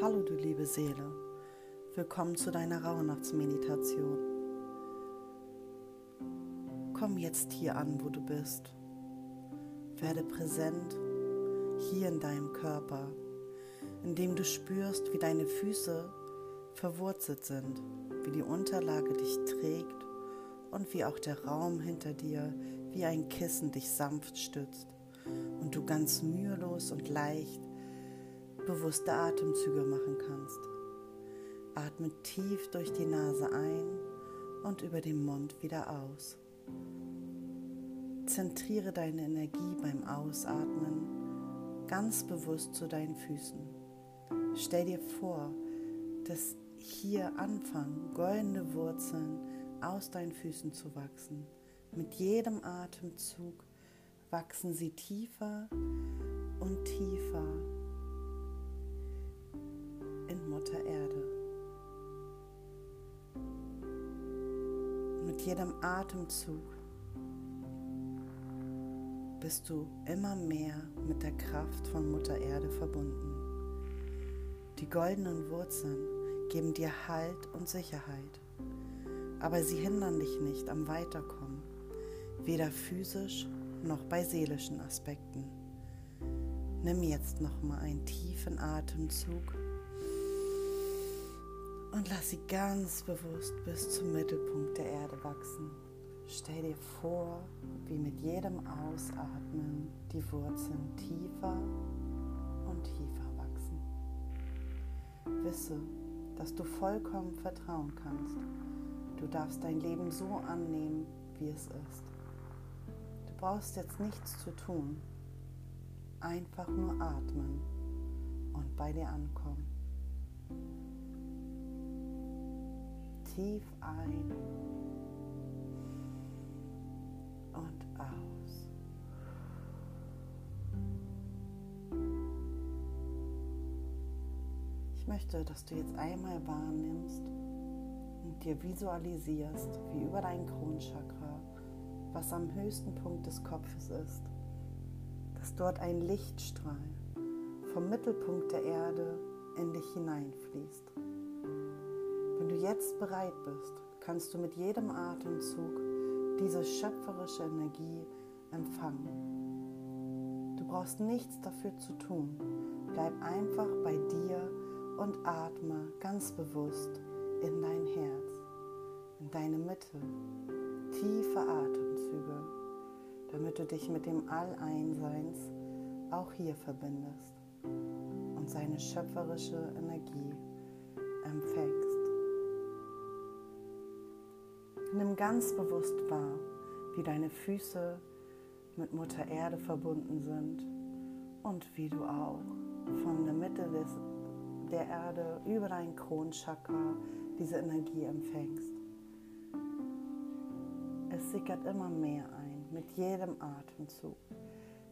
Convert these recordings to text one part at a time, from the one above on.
Hallo du liebe Seele, willkommen zu deiner Rauhnachtsmeditation. Komm jetzt hier an, wo du bist. Werde präsent hier in deinem Körper, indem du spürst, wie deine Füße verwurzelt sind, wie die Unterlage dich trägt und wie auch der Raum hinter dir wie ein Kissen dich sanft stützt und du ganz mühelos und leicht bewusste Atemzüge machen kannst. Atme tief durch die Nase ein und über den Mund wieder aus. Zentriere deine Energie beim Ausatmen ganz bewusst zu deinen Füßen. Stell dir vor, dass hier anfangen goldene Wurzeln aus deinen Füßen zu wachsen. Mit jedem Atemzug wachsen sie tiefer und tiefer Mutter Erde. Mit jedem Atemzug bist du immer mehr mit der Kraft von Mutter Erde verbunden. Die goldenen Wurzeln geben dir Halt und Sicherheit, aber sie hindern dich nicht am Weiterkommen, weder physisch noch bei seelischen Aspekten. Nimm jetzt noch mal einen tiefen Atemzug und lass sie ganz bewusst bis zum Mittelpunkt der Erde wachsen. Stell dir vor, wie mit jedem Ausatmen die Wurzeln tiefer und tiefer wachsen. Wisse, dass du vollkommen vertrauen kannst. Du darfst dein Leben so annehmen, wie es ist. Du brauchst jetzt nichts zu tun, einfach nur atmen und bei dir ankommen. Tief ein und aus. Ich möchte, dass du jetzt einmal wahrnimmst und dir visualisierst, wie über dein Kronchakra, was am höchsten Punkt des Kopfes ist, dass dort ein Lichtstrahl vom Mittelpunkt der Erde in dich hineinfließt. Jetzt bereit bist, kannst du mit jedem Atemzug diese schöpferische Energie empfangen. Du brauchst nichts dafür zu tun. Bleib einfach bei dir und atme ganz bewusst in dein Herz, in deine Mitte. Tiefe Atemzüge, damit du dich mit dem All-Einseins auch hier verbindest und seine schöpferische Energie empfängst. Nimm ganz bewusst wahr, wie deine Füße mit Mutter Erde verbunden sind und wie du auch von der Mitte des, der Erde über dein Kronchakra diese Energie empfängst. Es sickert immer mehr ein mit jedem Atemzug.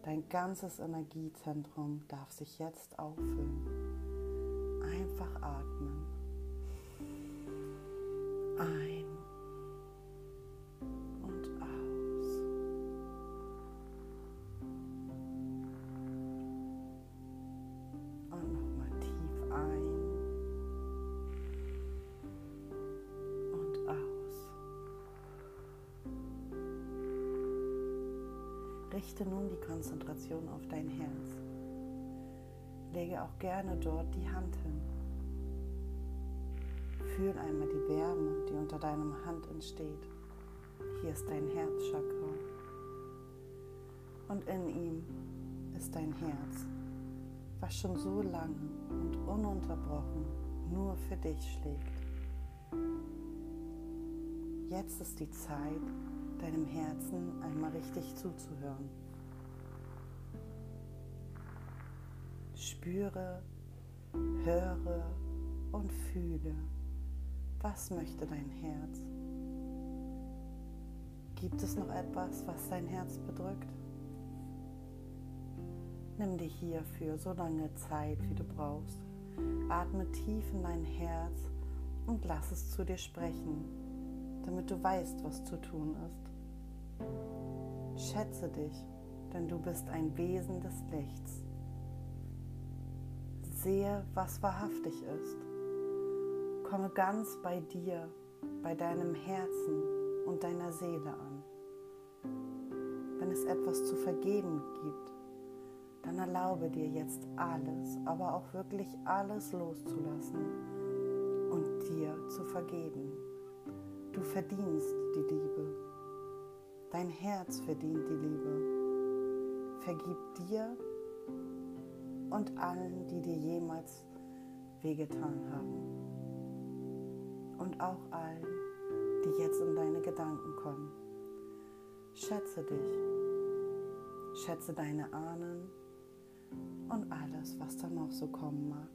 Dein ganzes Energiezentrum darf sich jetzt auffüllen. Einfach atmen. Ein Richte nun die Konzentration auf dein Herz. Lege auch gerne dort die Hand hin. Fühl einmal die Wärme, die unter deinem Hand entsteht. Hier ist dein Herzchakra. Und in ihm ist dein Herz, was schon so lange und ununterbrochen nur für dich schlägt. Jetzt ist die Zeit, deinem Herzen einmal richtig zuzuhören. Spüre, höre und fühle, was möchte dein Herz. Gibt es noch etwas, was dein Herz bedrückt? Nimm dir hierfür so lange Zeit, wie du brauchst. Atme tief in dein Herz und lass es zu dir sprechen, damit du weißt, was zu tun ist. Schätze dich, denn du bist ein Wesen des Lichts. Sehe, was wahrhaftig ist. Komme ganz bei dir, bei deinem Herzen und deiner Seele an. Wenn es etwas zu vergeben gibt, dann erlaube dir jetzt alles, aber auch wirklich alles loszulassen und dir zu vergeben. Du verdienst die Liebe. Dein Herz verdient die Liebe. Vergib dir und allen, die dir jemals wehgetan haben. Und auch allen, die jetzt in deine Gedanken kommen. Schätze dich. Schätze deine Ahnen und alles, was da noch so kommen mag.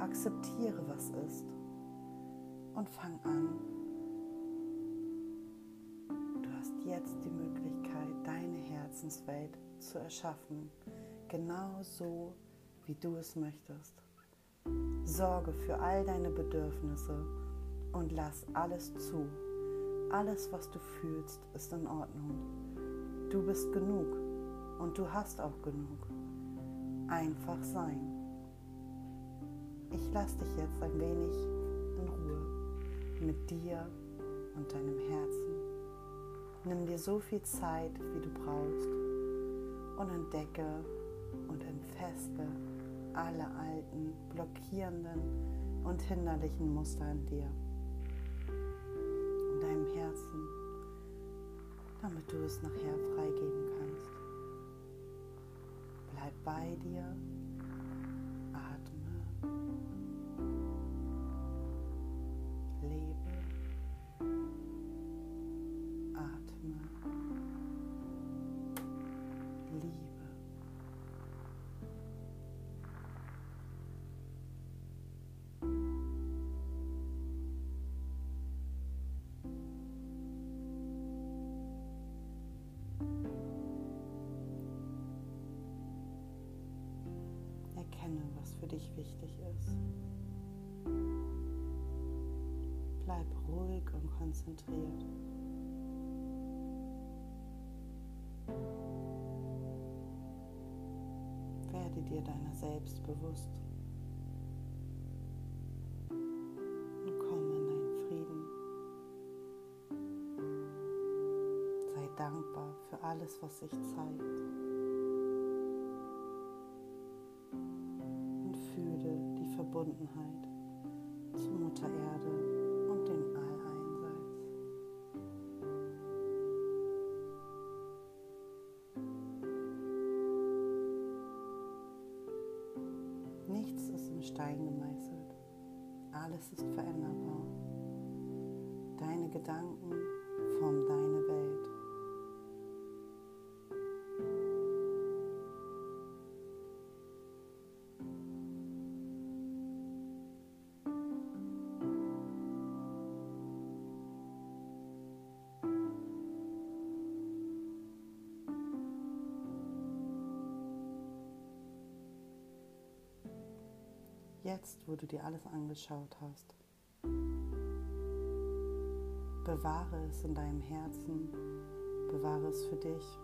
Akzeptiere, was ist und fang an. Jetzt die Möglichkeit, deine Herzenswelt zu erschaffen, genau so, wie du es möchtest. Sorge für all deine Bedürfnisse und lass alles zu. Alles, was du fühlst, ist in Ordnung. Du bist genug und du hast auch genug. Einfach sein. Ich lasse dich jetzt ein wenig in Ruhe mit dir und deinem Herzen. Nimm dir so viel Zeit, wie du brauchst. Und entdecke und entfeste alle alten, blockierenden und hinderlichen Muster in dir, in deinem Herzen, damit du es nachher freigeben kannst. Bleib bei dir, liebe. Erkenne, was für dich wichtig ist. Bleib ruhig und konzentriert. Werde dir deiner selbst bewusst und komme in deinen Frieden. Sei dankbar für alles, was sich zeigt. Und fühle die Verbundenheit Stein gemeißelt. Alles ist veränderbar. Deine Gedanken formen deine Welt. Jetzt, wo du dir alles angeschaut hast, bewahre es in deinem Herzen, bewahre es für dich.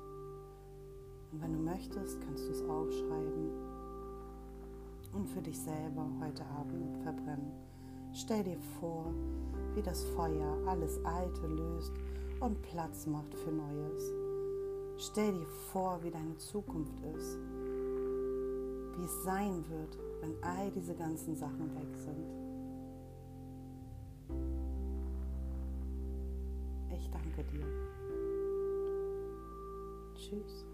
Und wenn du möchtest, kannst du es aufschreiben und für dich selber heute Abend verbrennen. Stell dir vor, wie das Feuer alles Alte löst und Platz macht für Neues. Stell dir vor, wie deine Zukunft ist, wie es sein wird, wenn all diese ganzen Sachen weg sind. Ich danke dir. Tschüss.